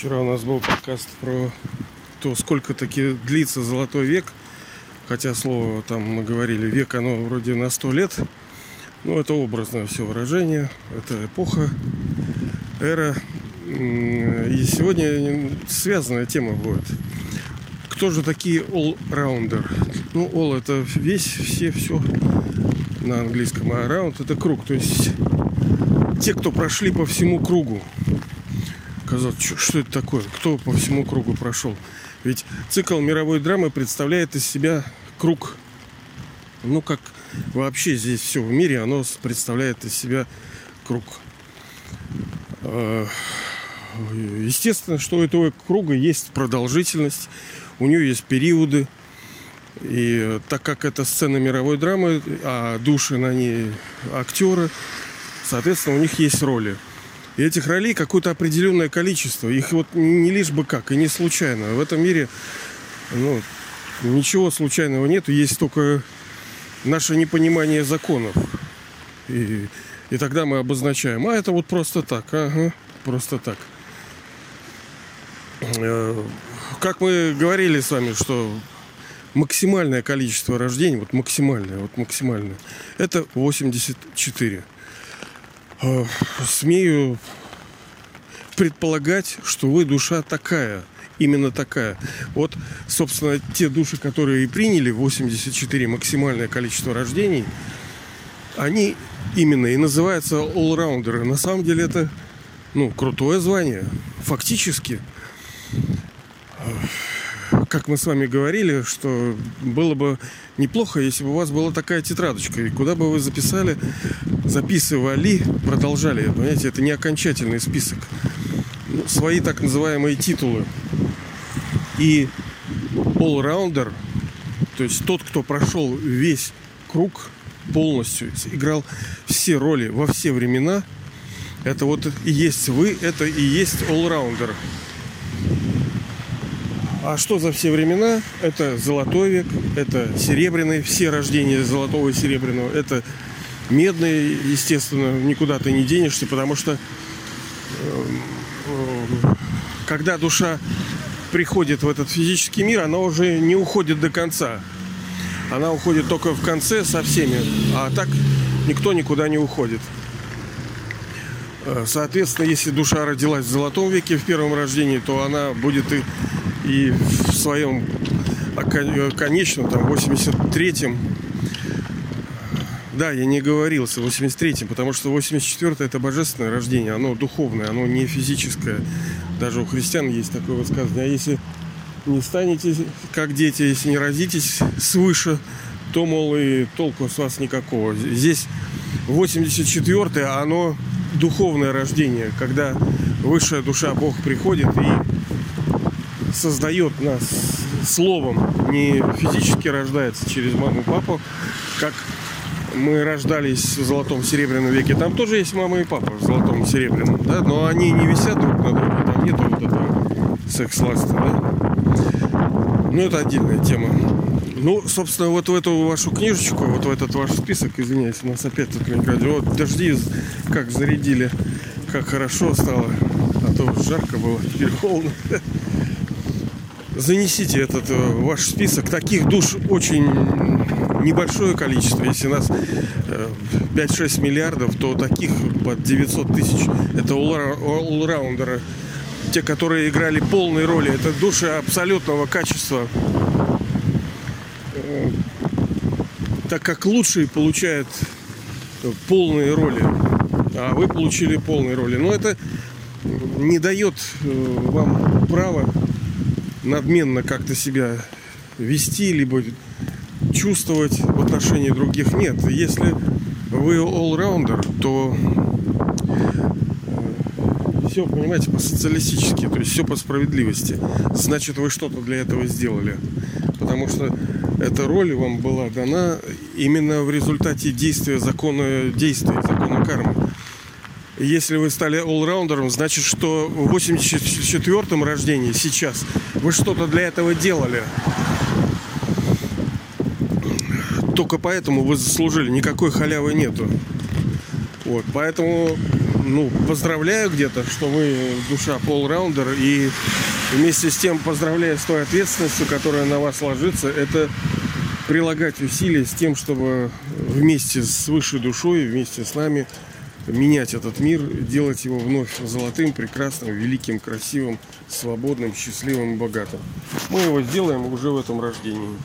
Вчера у нас был подкаст про то, сколько таки длится золотой век. Хотя слово там мы говорили век, оно вроде на сто лет. Но это образное все выражение. Это эпоха, эра. И сегодня связанная тема будет. Кто же такие all-rounder? Ну, all это весь, все, все на английском, а round это круг. То есть те, кто прошли по всему кругу. Казалось, что, что это такое? Кто по всему кругу прошел? Ведь цикл мировой драмы представляет из себя круг. Ну, как вообще здесь все в мире, оно представляет из себя круг. А, естественно, что у этого круга есть продолжительность, у нее есть периоды. И так как это сцена мировой драмы, а души на ней актеры, соответственно, у них есть роли. И этих ролей какое-то определенное количество. Их вот не лишь бы как, и не случайно. В этом мире ну, ничего случайного нет. Есть только наше непонимание законов. И, и тогда мы обозначаем, а это вот просто так, ага, просто так. Э, как мы говорили с вами, что максимальное количество рождений, вот максимальное, вот максимальное, это 84. Э, смею предполагать, что вы душа такая, именно такая. Вот, собственно, те души, которые и приняли 84 максимальное количество рождений, они именно и называются allroundеры. На самом деле это, ну, крутое звание. Фактически, как мы с вами говорили, что было бы неплохо, если бы у вас была такая тетрадочка, и куда бы вы записали, записывали, продолжали. Понимаете, это не окончательный список. Ну, свои так называемые титулы. И all-rounder, то есть тот, кто прошел весь круг полностью, играл все роли во все времена, это вот и есть вы, это и есть all-rounder. А что за все времена? Это золотой век, это серебряный, все рождения золотого и серебряного, это медный, естественно, никуда ты не денешься, потому что э, когда душа приходит в этот физический мир, она уже не уходит до конца. Она уходит только в конце со всеми, а так никто никуда не уходит. Э, соответственно, если душа родилась в золотом веке в первом рождении, то она будет и и в своем конечном, там, 83-м, да, я не говорился, 83-м, потому что 84-е это божественное рождение, оно духовное, оно не физическое. Даже у христиан есть такое высказывание. А если не станете как дети, если не родитесь свыше, то, мол, и толку с вас никакого. Здесь 84-е, оно духовное рождение, когда высшая душа Бог приходит и создает нас словом, не физически рождается через маму и папу, как мы рождались в золотом серебряном веке. Там тоже есть мама и папа в золотом серебряном, да, но они не висят друг на друге, там нету вот этого секс-ласта, да. Ну, это отдельная тема. Ну, собственно, вот в эту вашу книжечку, вот в этот ваш список, извиняюсь, у нас опять тут вот дожди как зарядили, как хорошо стало, а то жарко было, теперь холодно занесите этот э, ваш список. Таких душ очень небольшое количество. Если нас 5-6 э, миллиардов, то таких под 900 тысяч. Это all-раундеры. Те, которые играли полной роли. Это души абсолютного качества. Э, так как лучшие получают полные роли. А вы получили полные роли. Но это не дает вам права надменно как-то себя вести, либо чувствовать в отношении других. Нет, если вы all-rounder, то э, все, понимаете, по-социалистически, то есть все по справедливости. Значит, вы что-то для этого сделали. Потому что эта роль вам была дана именно в результате действия закона действия, закона кармы. Если вы стали all-раундером, значит, что в 84-м рождении сейчас вы что-то для этого делали. Только поэтому вы заслужили. Никакой халявы нету. Вот, поэтому ну, поздравляю где-то, что вы душа полраундер. И вместе с тем поздравляю с той ответственностью, которая на вас ложится. Это прилагать усилия с тем, чтобы вместе с высшей душой, вместе с нами менять этот мир, делать его вновь золотым, прекрасным, великим, красивым, свободным, счастливым и богатым. Мы его сделаем уже в этом рождении.